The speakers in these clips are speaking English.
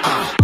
Uh.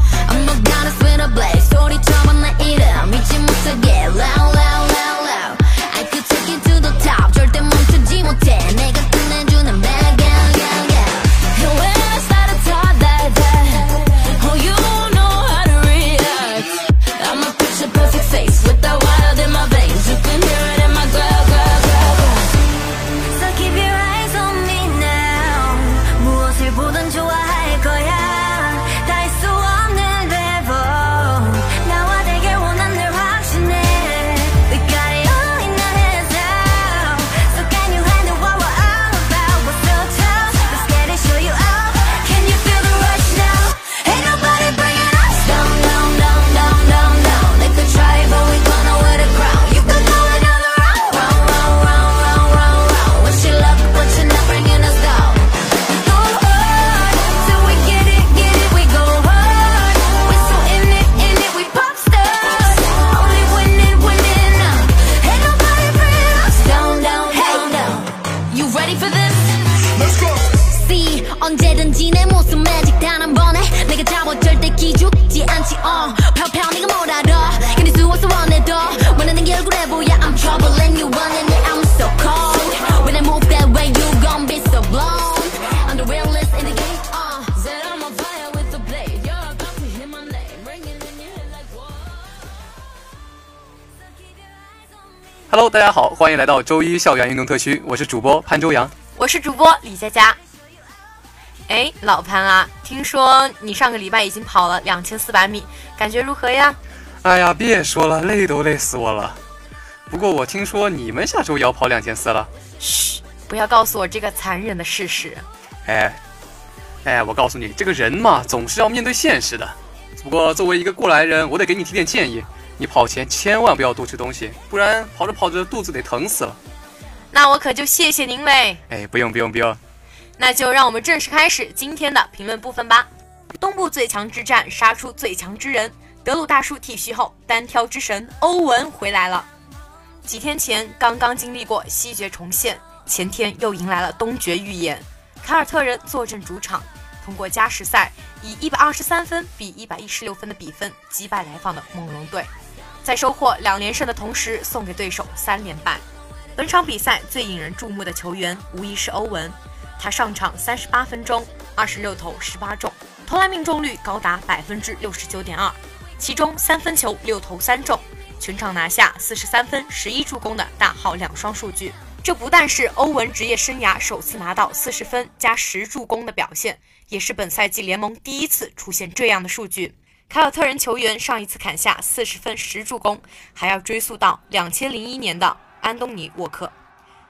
Hello，大家好，欢迎来到周一校园运动特区，我是主播潘周阳，我是主播李佳佳。哎，老潘啊，听说你上个礼拜已经跑了两千四百米，感觉如何呀？哎呀，别说了，累都累死我了。不过我听说你们下周也要跑两千四了。嘘，不要告诉我这个残忍的事实。哎，哎，我告诉你，这个人嘛，总是要面对现实的。不过作为一个过来人，我得给你提点建议。你跑前千万不要多吃东西，不然跑着跑着肚子得疼死了。那我可就谢谢您嘞。哎，不用不用不用。那就让我们正式开始今天的评论部分吧。东部最强之战杀出最强之人，德鲁大叔剃须后，单挑之神欧文回来了。几天前刚刚经历过西决重现，前天又迎来了东决预演。凯尔特人坐镇主场，通过加时赛以一百二十三分比一百一十六分的比分击败来访的猛龙队。在收获两连胜的同时，送给对手三连败。本场比赛最引人注目的球员无疑是欧文，他上场三十八分钟，二十六投十八中，投篮命中率高达百分之六十九点二，其中三分球六投三中，全场拿下四十三分、十一助攻的大号两双数据。这不但是欧文职业生涯首次拿到四十分加十助攻的表现，也是本赛季联盟第一次出现这样的数据。凯尔特人球员上一次砍下四十分十助攻，还要追溯到两千零一年的安东尼沃克。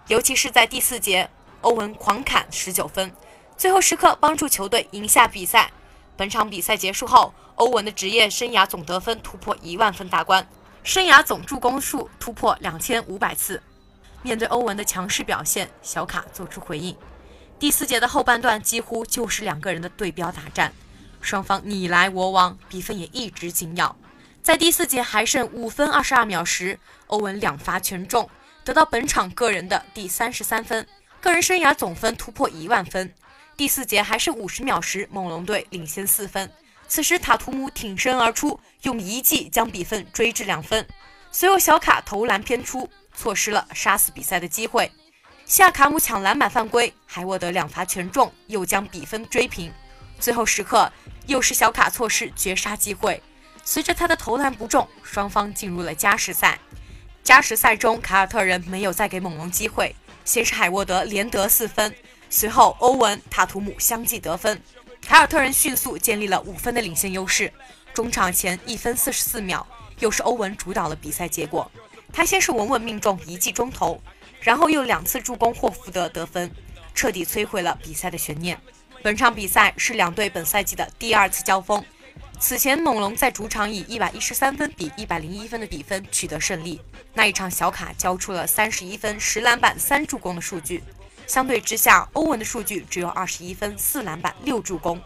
尤其是在第四节，欧文狂砍十九分，最后时刻帮助球队赢下比赛。本场比赛结束后，欧文的职业生涯总得分突破一万分大关，生涯总助攻数突破两千五百次。面对欧文的强势表现，小卡做出回应。第四节的后半段几乎就是两个人的对标打战。双方你来我往，比分也一直紧咬。在第四节还剩五分二十二秒时，欧文两罚全中，得到本场个人的第三十三分，个人生涯总分突破一万分。第四节还是五十秒时，猛龙队领先四分。此时塔图姆挺身而出，用一记将比分追至两分。随后小卡投篮偏出，错失了杀死比赛的机会。夏卡姆抢篮板犯规，海沃德两罚全中，又将比分追平。最后时刻，又是小卡错失绝杀机会。随着他的投篮不中，双方进入了加时赛。加时赛中，凯尔特人没有再给猛龙机会。先是海沃德连得四分，随后欧文、塔图姆相继得分，凯尔特人迅速建立了五分的领先优势。中场前一分四十四秒，又是欧文主导了比赛结果。他先是稳稳命中一记中投。然后又两次助攻霍福德得分，彻底摧毁了比赛的悬念。本场比赛是两队本赛季的第二次交锋。此前猛龙在主场以一百一十三分比一百零一分的比分取得胜利，那一场小卡交出了三十一分、十篮板、三助攻的数据。相对之下，欧文的数据只有二十一分、四篮板、六助攻。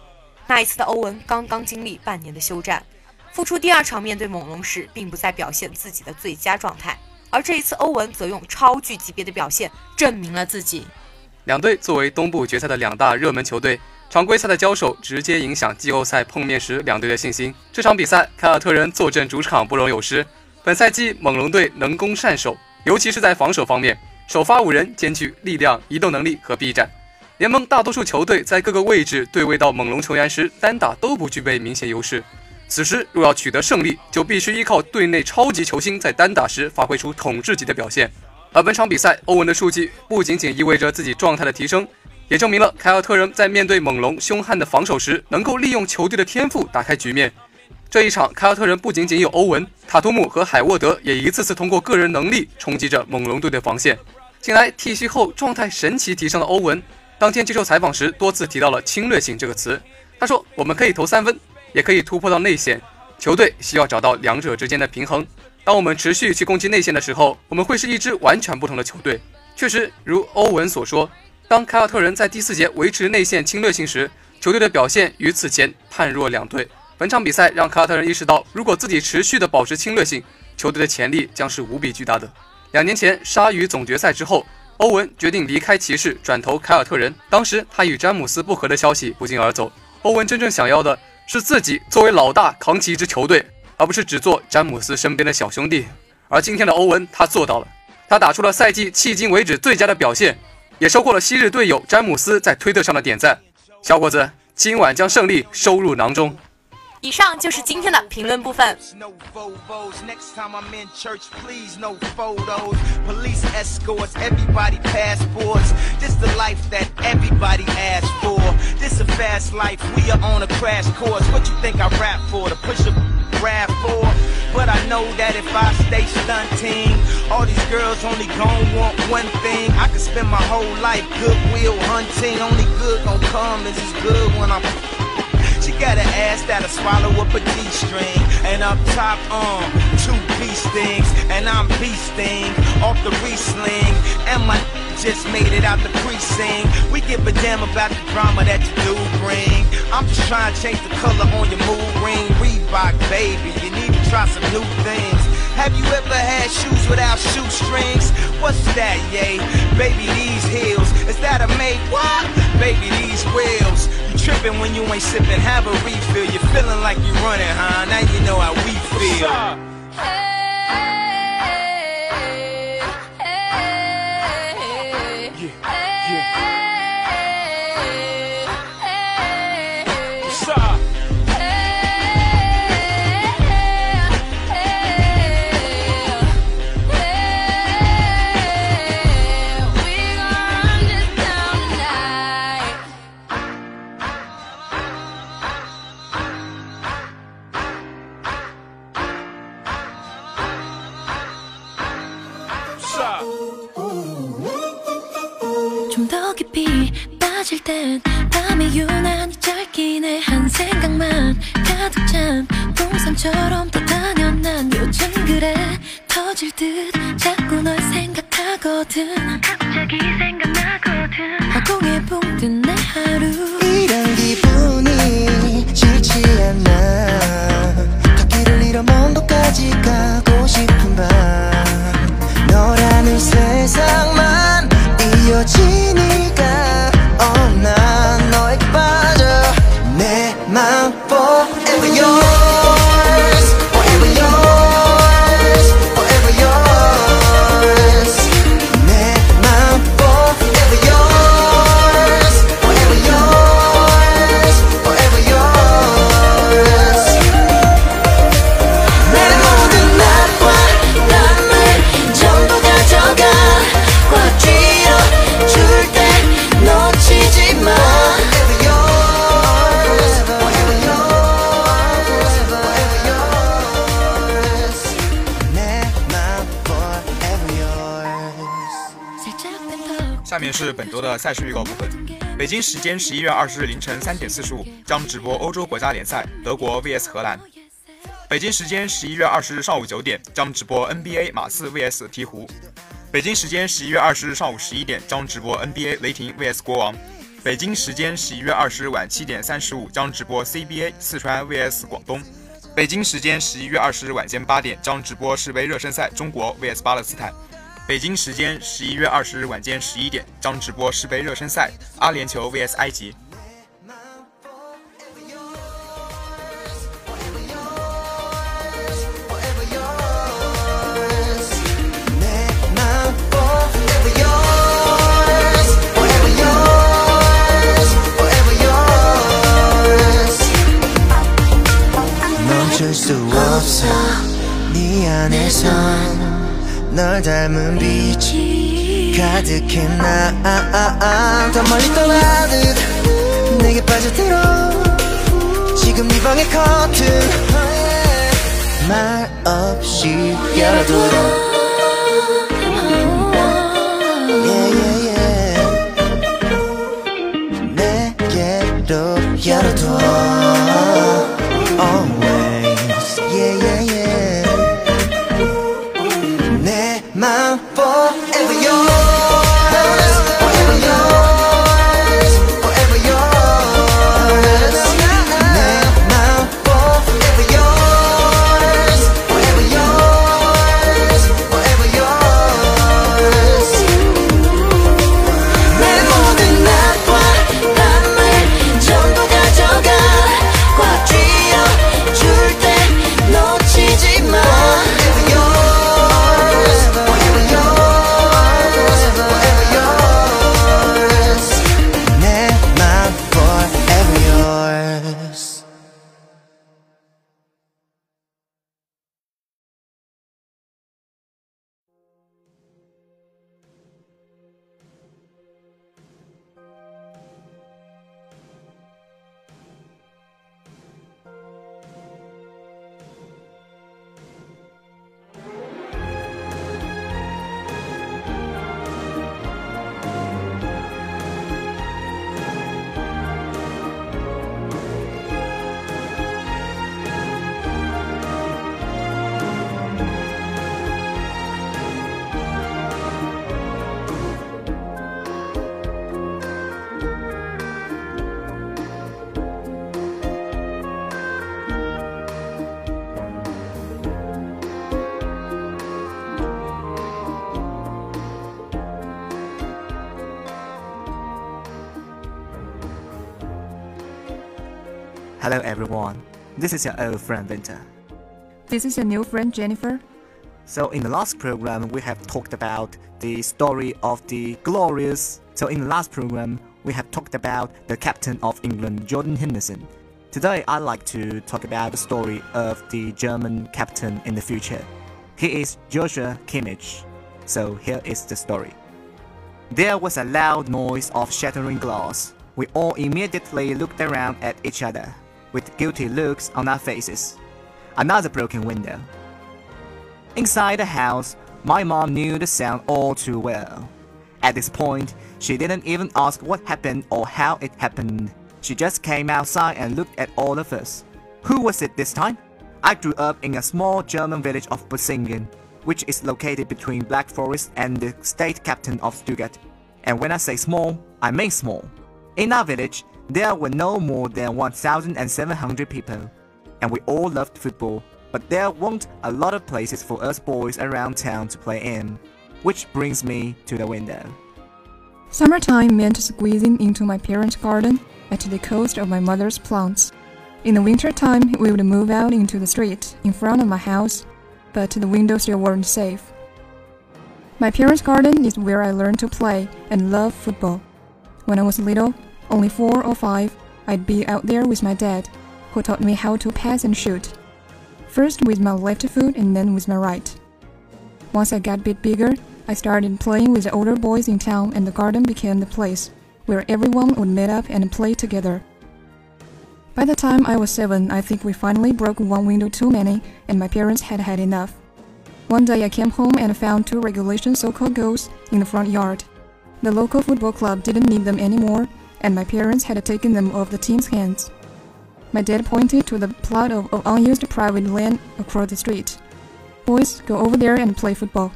那一次的欧文刚刚经历半年的休战，复出第二场面对猛龙时，并不再表现自己的最佳状态。而这一次，欧文则用超巨级别的表现证明了自己。两队作为东部决赛的两大热门球队，常规赛的交手直接影响季后赛碰面时两队的信心。这场比赛，凯尔特人坐镇主场不容有失。本赛季猛龙队能攻善守，尤其是在防守方面，首发五人兼具力量、移动能力和臂展。联盟大多数球队在各个位置对位到猛龙球员时，单打都不具备明显优势。此时若要取得胜利，就必须依靠队内超级球星在单打时发挥出统治级的表现。而本场比赛，欧文的数据不仅仅意味着自己状态的提升，也证明了凯尔特人在面对猛龙凶悍的防守时，能够利用球队的天赋打开局面。这一场，凯尔特人不仅仅有欧文、塔图姆和海沃德，也一次次通过个人能力冲击着猛龙队的防线。近来剃须后状态神奇提升的欧文，当天接受采访时多次提到了侵略性这个词。他说：“我们可以投三分。”也可以突破到内线，球队需要找到两者之间的平衡。当我们持续去攻击内线的时候，我们会是一支完全不同的球队。确实，如欧文所说，当凯尔特人在第四节维持内线侵略性时，球队的表现与此前判若两队。本场比赛让凯尔特人意识到，如果自己持续的保持侵略性，球队的潜力将是无比巨大的。两年前鲨鱼总决赛之后，欧文决定离开骑士，转投凯尔特人。当时他与詹姆斯不和的消息不胫而走。欧文真正想要的。是自己作为老大扛起一支球队，而不是只做詹姆斯身边的小兄弟。而今天的欧文，他做到了，他打出了赛季迄今为止最佳的表现，也收获了昔日队友詹姆斯在推特上的点赞。小伙子，今晚将胜利收入囊中。以上就是今天的评论部分。This a fast life, we are on a crash course. What you think I rap for? To push a rap for? But I know that if I stay stunting, all these girls only gon' want one thing. I could spend my whole life goodwill hunting. Only good gon' come is as good when I'm she got an ass that'll swallow up a G-string. And up top, um, two beast things. And I'm beasting off the re-sling. And my just made it out the precinct. We give a damn about the drama that you do bring. I'm just trying to change the color on your mood ring. Reebok, baby, you need to try some new things. Have you ever had shoes without shoestrings? What's that, yay? Baby, these heels. Is that a make? what? Baby, these wheels You tripping when you ain't sipping, have a refill. You're feeling like you're running, huh? Now you know how we feel. 처 是本周的赛事预告部分。北京时间十一月二十日凌晨三点四十五将直播欧洲国家联赛，德国 VS 荷兰。北京时间十一月二十日上午九点将直播 NBA 马刺 VS 鹈鹕。北京时间十一月二十日上午十一点将直播 NBA 雷霆 VS 国王。北京时间十一月二十日晚七点三十五将直播 CBA 四川 VS 广东。北京时间十一月二十日晚间八点将直播世杯热身赛中国 VS 巴勒斯坦。北京时间十一月二十日晚间十一点将直播世杯热身赛阿联酋 VS 埃及。 널 닮은 빛이 가득해. 나더 멀리 떠나듯 내게 빠져들어. 지금 네 방의 커튼. 말 없이 열어둬 Hello everyone, this is your old friend Winter. This is your new friend Jennifer. So in the last program we have talked about the story of the glorious. So in the last program we have talked about the captain of England Jordan Henderson. Today I'd like to talk about the story of the German captain in the future. He is Joshua Kimmich. So here is the story. There was a loud noise of shattering glass. We all immediately looked around at each other, with guilty looks on our faces. Another broken window. Inside the house, my mom knew the sound all too well. At this point, she didn't even ask what happened or how it happened. She just came outside and looked at all of us. Who was it this time? I grew up in a small German village of Busingen, which is located between Black Forest and the state captain of Stuttgart. And when I say small, I mean small. In our village, there were no more than 1,700 people, and we all loved football, but there weren't a lot of places for us boys around town to play in. Which brings me to the window. Summertime meant squeezing into my parents' garden at the cost of my mother's plants. In the winter time, we would move out into the street in front of my house, but the windows still weren't safe. My parents' garden is where I learned to play and love football. When I was little, only four or five, I'd be out there with my dad, who taught me how to pass and shoot. First with my left foot and then with my right. Once I got a bit bigger, I started playing with the older boys in town, and the garden became the place where everyone would meet up and play together. By the time I was seven, I think we finally broke one window too many, and my parents had had enough. One day I came home and found two regulation so-called goals in the front yard. The local football club didn't need them anymore, and my parents had taken them off the team's hands. My dad pointed to the plot of, of unused private land across the street. Boys, go over there and play football.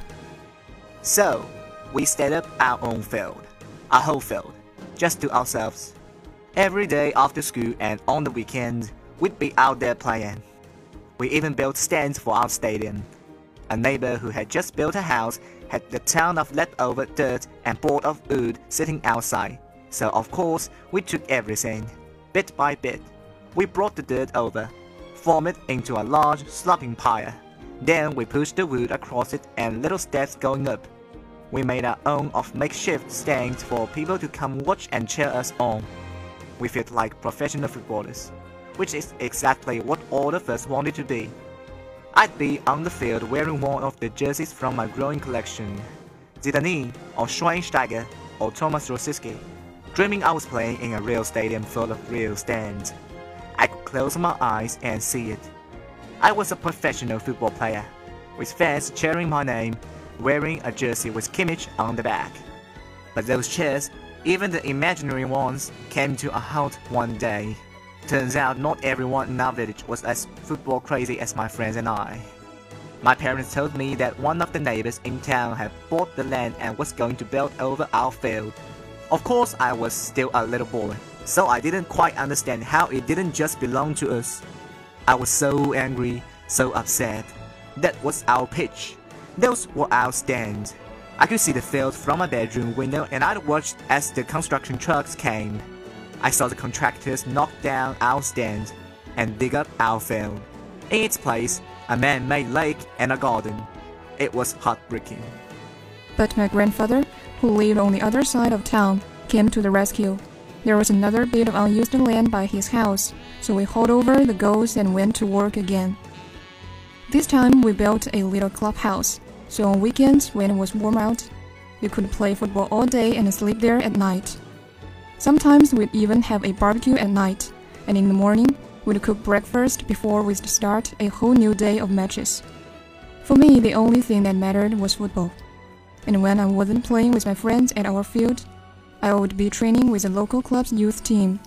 So, we set up our own field, a whole field, just to ourselves. Every day after school and on the weekend, we'd be out there playing. We even built stands for our stadium. A neighbor who had just built a house had the ton of leftover dirt and board of wood sitting outside, so of course we took everything, bit by bit. We brought the dirt over, formed it into a large sloping pile. Then we pushed the wood across it and little steps going up. We made our own of makeshift stands for people to come watch and cheer us on. We felt like professional footballers, which is exactly what all of us wanted to be. I'd be on the field wearing one of the jerseys from my growing collection, Zidane or Schweinsteiger or Thomas Rosicky, dreaming I was playing in a real stadium full of real stands. I could close my eyes and see it. I was a professional football player, with fans cheering my name, wearing a jersey with Kimmich on the back. But those cheers, even the imaginary ones, came to a halt one day. Turns out not everyone in our village was as football crazy as my friends and I. My parents told me that one of the neighbors in town had bought the land and was going to build over our field. Of course, I was still a little boy, so I didn't quite understand how it didn't just belong to us. I was so angry, so upset. That was our pitch. Those were our stands. I could see the field from my bedroom window and I'd watched as the construction trucks came. I saw the contractors knock down our stand and dig up our field. In its place, a man-made lake and a garden. It was heartbreaking. But my grandfather, who lived on the other side of town, came to the rescue. There was another bit of unused land by his house, so we hauled over the goals and went to work again. This time we built a little clubhouse, so on weekends when it was warm out, we could play football all day and sleep there at night. Sometimes we'd even have a barbecue at night, and in the morning, we'd cook breakfast before we'd start a whole new day of matches. For me, the only thing that mattered was football. And when I wasn't playing with my friends at our field, I would be training with the local club's youth team.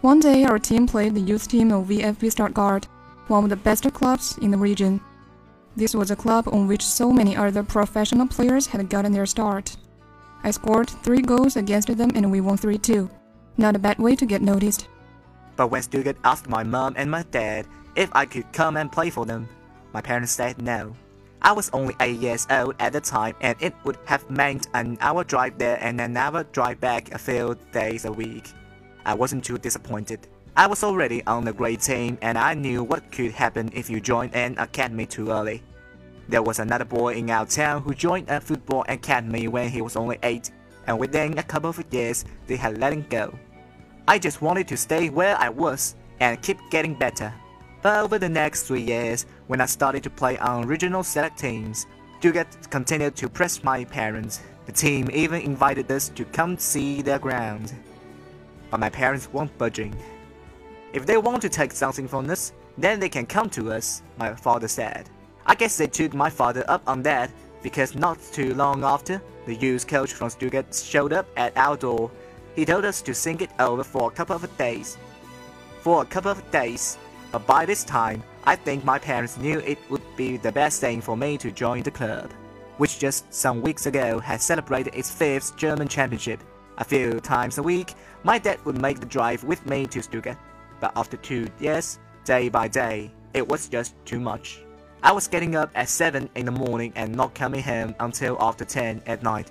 One day, our team played the youth team of VfB Stuttgart, one of the best clubs in the region. This was a club on which so many other professional players had gotten their start. I scored three goals against them and we won 3 2. Not a bad way to get noticed. But when Stuttgart asked my mom and my dad if I could come and play for them, my parents said no. I was only 8 years old at the time and it would have meant an hour drive there and an hour drive back a few days a week. I wasn't too disappointed. I was already on the great team and I knew what could happen if you joined an academy too early. There was another boy in our town who joined a football academy when he was only 8, and within a couple of years they had let him go. I just wanted to stay where I was and keep getting better. But over the next three years, when I started to play on regional select teams, Stuttgart continued to press my parents. The team even invited us to come see their ground. But my parents weren't budging. If they want to take something from us, then they can come to us, my father said. I guess they took my father up on that because not too long after, the youth coach from Stuttgart showed up at our door. He told us to think it over for a couple of days. For a couple of days, but by this time, I think my parents knew it would be the best thing for me to join the club, which just some weeks ago had celebrated its fifth German championship. A few times a week, my dad would make the drive with me to Stuttgart, but after two years, day by day, it was just too much. I was getting up at 7 in the morning and not coming home until after 10 at night.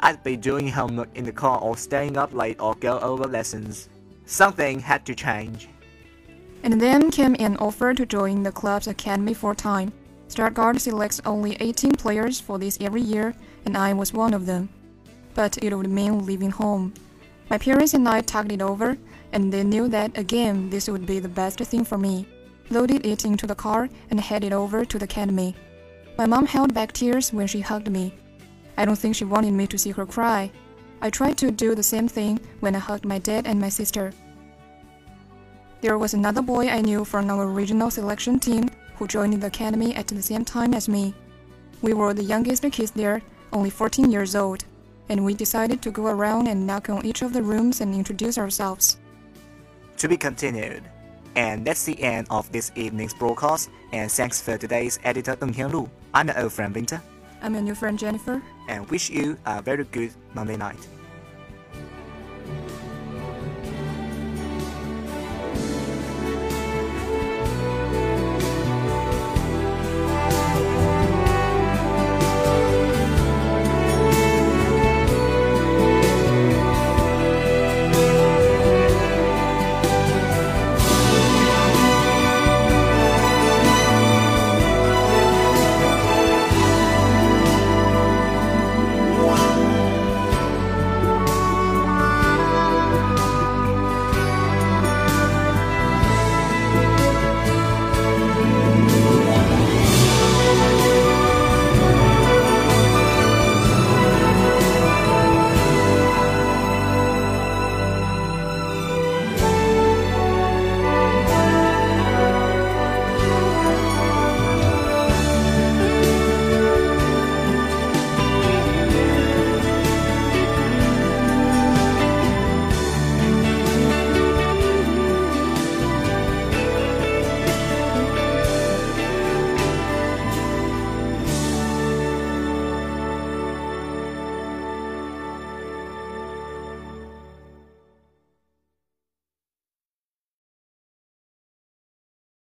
I'd be doing homework in the car or staying up late or go over lessons. Something had to change. And then came an offer to join the club's academy full time. Stuttgart selects only 18 players for this every year, and I was one of them. But it would mean leaving home. My parents and I talked it over, and they knew that again this would be the best thing for me. Loaded it into the car and headed over to the academy. My mom held back tears when she hugged me. I don't think she wanted me to see her cry. I tried to do the same thing when I hugged my dad and my sister. There was another boy I knew from our regional selection team who joined the academy at the same time as me. We were the youngest kids there, only 14 years old, and we decided to go around and knock on each of the rooms and introduce ourselves. To be continued. And that's the end of this evening's broadcast. And thanks for today's editor Deng Tianlu. I'm your old friend Winter. I'm your new friend Jennifer. And wish you a very good Monday night.